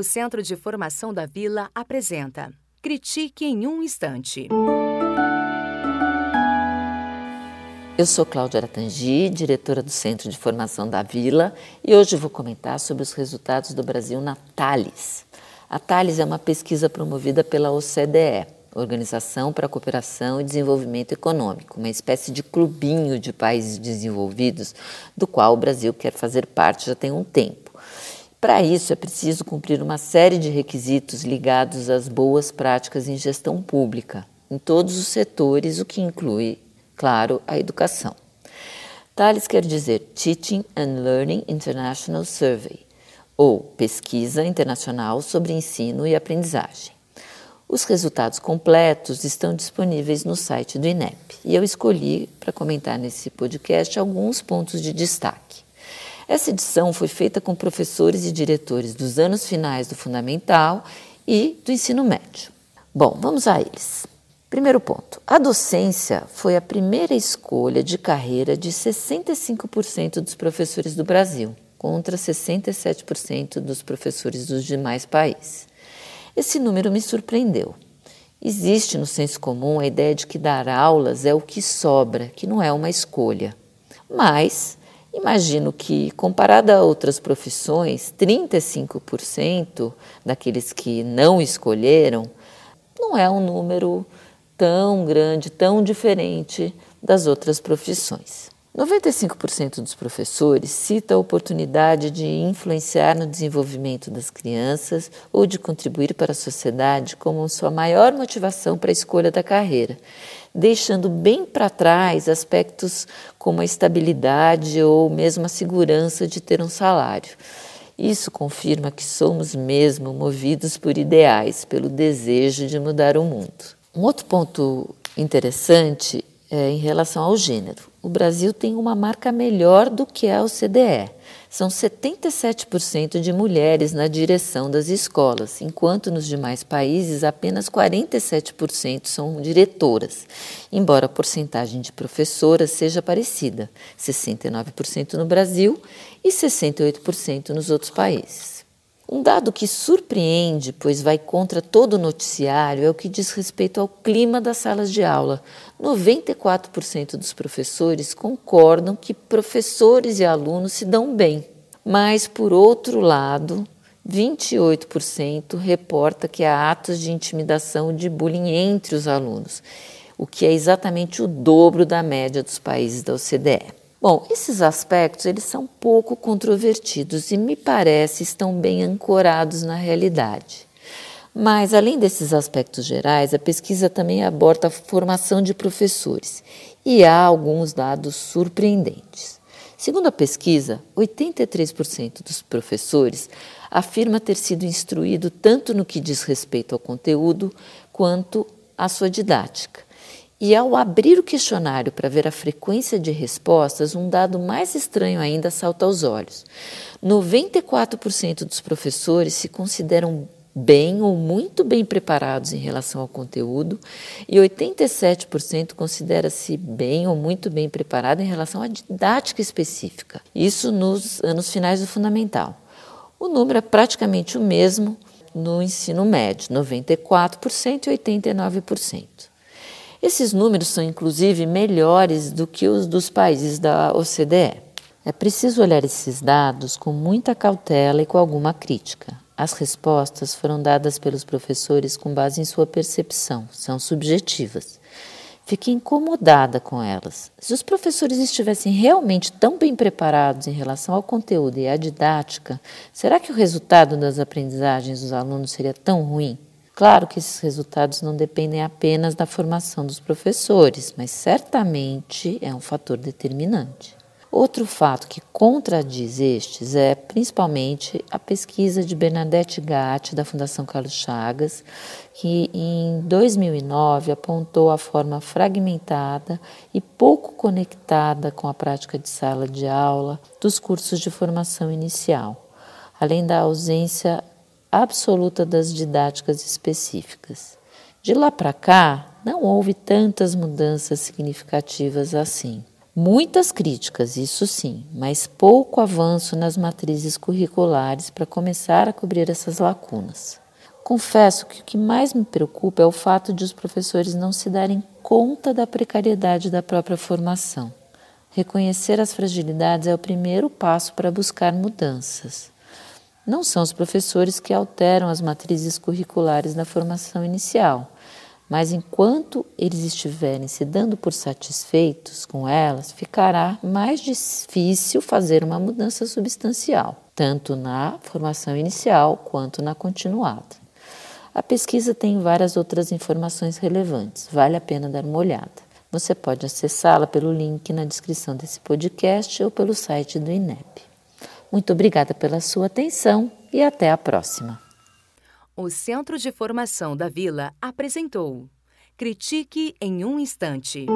O Centro de Formação da Vila apresenta Critique em um Instante. Eu sou Cláudia Aratangi, diretora do Centro de Formação da Vila, e hoje vou comentar sobre os resultados do Brasil na Thales. A Thales é uma pesquisa promovida pela OCDE, Organização para a Cooperação e Desenvolvimento Econômico, uma espécie de clubinho de países desenvolvidos, do qual o Brasil quer fazer parte já tem um tempo. Para isso, é preciso cumprir uma série de requisitos ligados às boas práticas em gestão pública, em todos os setores, o que inclui, claro, a educação. TALES quer dizer Teaching and Learning International Survey, ou Pesquisa Internacional sobre Ensino e Aprendizagem. Os resultados completos estão disponíveis no site do INEP e eu escolhi para comentar nesse podcast alguns pontos de destaque. Essa edição foi feita com professores e diretores dos anos finais do Fundamental e do ensino médio. Bom, vamos a eles. Primeiro ponto: a docência foi a primeira escolha de carreira de 65% dos professores do Brasil, contra 67% dos professores dos demais países. Esse número me surpreendeu. Existe no senso comum a ideia de que dar aulas é o que sobra, que não é uma escolha. Mas Imagino que, comparado a outras profissões, 35% daqueles que não escolheram não é um número tão grande, tão diferente das outras profissões. 95% dos professores cita a oportunidade de influenciar no desenvolvimento das crianças ou de contribuir para a sociedade como sua maior motivação para a escolha da carreira, deixando bem para trás aspectos como a estabilidade ou mesmo a segurança de ter um salário. Isso confirma que somos mesmo movidos por ideais, pelo desejo de mudar o mundo. Um outro ponto interessante é em relação ao gênero o Brasil tem uma marca melhor do que a OCDE. São 77% de mulheres na direção das escolas, enquanto nos demais países apenas 47% são diretoras, embora a porcentagem de professoras seja parecida, 69% no Brasil e 68% nos outros países. Um dado que surpreende, pois vai contra todo o noticiário, é o que diz respeito ao clima das salas de aula. 94% dos professores concordam que professores e alunos se dão bem. Mas, por outro lado, 28% reporta que há atos de intimidação e de bullying entre os alunos, o que é exatamente o dobro da média dos países da OCDE. Bom, esses aspectos eles são pouco controvertidos e me parece estão bem ancorados na realidade. Mas além desses aspectos gerais, a pesquisa também aborda a formação de professores e há alguns dados surpreendentes. Segundo a pesquisa, 83% dos professores afirma ter sido instruído tanto no que diz respeito ao conteúdo quanto à sua didática. E ao abrir o questionário para ver a frequência de respostas, um dado mais estranho ainda salta aos olhos. 94% dos professores se consideram bem ou muito bem preparados em relação ao conteúdo e 87% considera-se bem ou muito bem preparado em relação à didática específica. Isso nos anos finais do fundamental. O número é praticamente o mesmo no ensino médio, 94% e 89%. Esses números são, inclusive, melhores do que os dos países da OCDE. É preciso olhar esses dados com muita cautela e com alguma crítica. As respostas foram dadas pelos professores com base em sua percepção, são subjetivas. Fiquei incomodada com elas. Se os professores estivessem realmente tão bem preparados em relação ao conteúdo e à didática, será que o resultado das aprendizagens dos alunos seria tão ruim? Claro que esses resultados não dependem apenas da formação dos professores, mas certamente é um fator determinante. Outro fato que contradiz estes é principalmente a pesquisa de Bernadette Gatti, da Fundação Carlos Chagas, que em 2009 apontou a forma fragmentada e pouco conectada com a prática de sala de aula dos cursos de formação inicial, além da ausência absoluta das didáticas específicas. De lá para cá, não houve tantas mudanças significativas assim. Muitas críticas, isso sim, mas pouco avanço nas matrizes curriculares para começar a cobrir essas lacunas. Confesso que o que mais me preocupa é o fato de os professores não se darem conta da precariedade da própria formação. Reconhecer as fragilidades é o primeiro passo para buscar mudanças. Não são os professores que alteram as matrizes curriculares na formação inicial mas enquanto eles estiverem se dando por satisfeitos com elas, ficará mais difícil fazer uma mudança substancial, tanto na formação inicial quanto na continuada. A pesquisa tem várias outras informações relevantes, vale a pena dar uma olhada. Você pode acessá-la pelo link na descrição desse podcast ou pelo site do INEP. Muito obrigada pela sua atenção e até a próxima. O Centro de Formação da Vila apresentou Critique em um Instante.